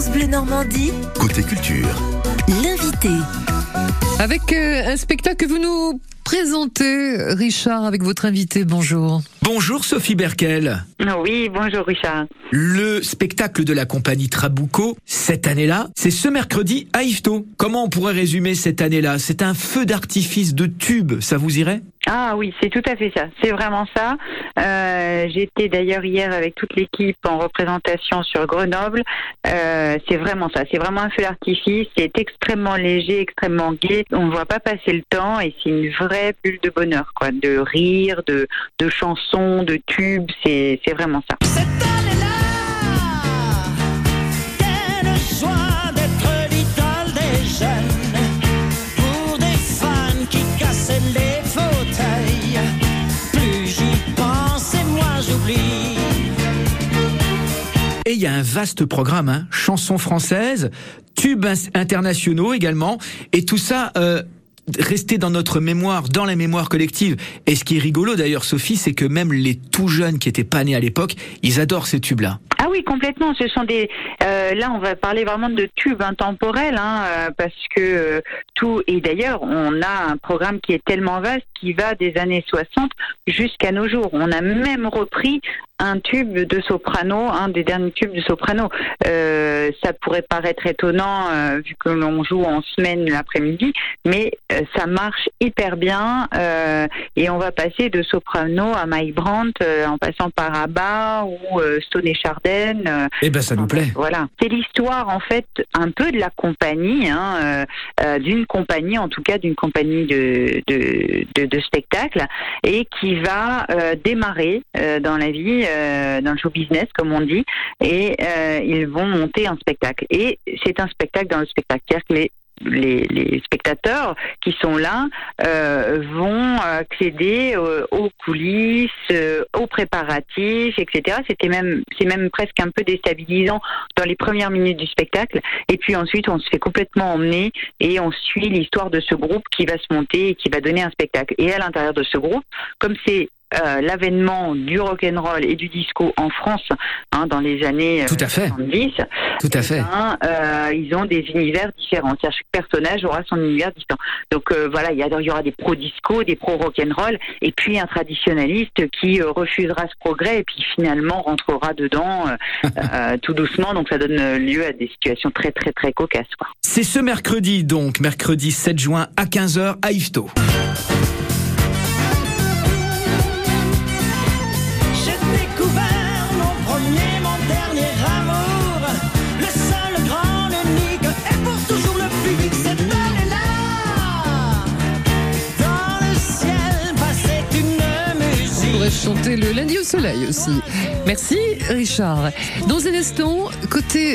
France Bleu Normandie, Côté culture. l'invité. Avec euh, un spectacle que vous nous présentez, Richard, avec votre invité. Bonjour. Bonjour Sophie Berkel. Oui, bonjour Richard. Le spectacle de la compagnie Trabuco, cette année-là, c'est ce mercredi à Yvetot. Comment on pourrait résumer cette année-là? C'est un feu d'artifice de tubes, ça vous irait? Ah oui, c'est tout à fait ça. C'est vraiment ça. Euh, J'étais d'ailleurs hier avec toute l'équipe en représentation sur Grenoble. Euh, c'est vraiment ça. C'est vraiment un feu d'artifice. C'est extrêmement léger, extrêmement gai. On ne voit pas passer le temps et c'est une vraie bulle de bonheur, quoi. De rire, de, de chansons, de tubes. C'est c'est vraiment ça. Cette année-là, quelle joie d'être l'idole des jeunes. Pour des fans qui cassaient les fauteuils. Plus j'y pense et moins j'oublie. Et il y a un vaste programme, hein, chansons françaises, tubes internationaux également, et tout ça euh, resté dans notre mémoire, dans la mémoire collective. Et ce qui est rigolo d'ailleurs, Sophie, c'est que même les tout jeunes qui étaient pas nés à l'époque, ils adorent ces tubes-là. Ah oui, complètement. Ce sont des. euh, là, on va parler vraiment de tubes intemporels, hein, euh, parce que euh, tout. Et d'ailleurs, on a un programme qui est tellement vaste qui va des années 60 jusqu'à nos jours. On a même repris un tube de soprano, un des derniers tubes de soprano. Ça pourrait paraître étonnant vu que l'on joue en semaine l'après-midi, mais ça marche hyper bien. et on va passer de soprano à Mike Brandt, en passant par Abba ou Stone et Chardin. Euh, Eh ben, ça nous plaît. voilà. C'est l'histoire en fait un peu de la compagnie, hein, euh, euh, d'une compagnie, en tout cas d'une compagnie de, de, de, de spectacle, et qui va euh, démarrer euh, dans la vie, dans le show business comme on dit, et ils vont monter un spectacle. Et c'est un spectacle dans le spectacle, c'est-à-dire que les les, les spectateurs qui sont là euh, vont accéder euh, aux coulisses, euh, aux préparatifs, etc. C'était même, c'est même presque un peu déstabilisant dans les premières minutes du spectacle. Et puis ensuite, on se fait complètement emmener et on suit l'histoire de ce groupe qui va se monter et qui va donner un spectacle. Et à l'intérieur de ce groupe, comme c'est euh, l'avènement du rock and roll et du disco en France hein, dans les années euh, Tout à fait. 70, Tout à fait. ben, euh, ils ont des univers différents. Chaque personnage aura son univers différent. Donc euh, voilà, il y, aura des pro disco, des pro rock and roll, et puis un traditionnaliste qui refusera ce progrès et puis finalement rentrera dedans tout doucement. Donc ça donne lieu à des situations très très très cocasses. C'est ce mercredi, donc, mercredi 7 juin à 15h à Yvetot. Premier, mon dernier amour. Le seul, grand, l'unique et pour toujours le vite. Cette année-là, dans le ciel passait une On pourrait musique. chanter le lundi au soleil aussi. Merci, Richard. Dans un instant, côté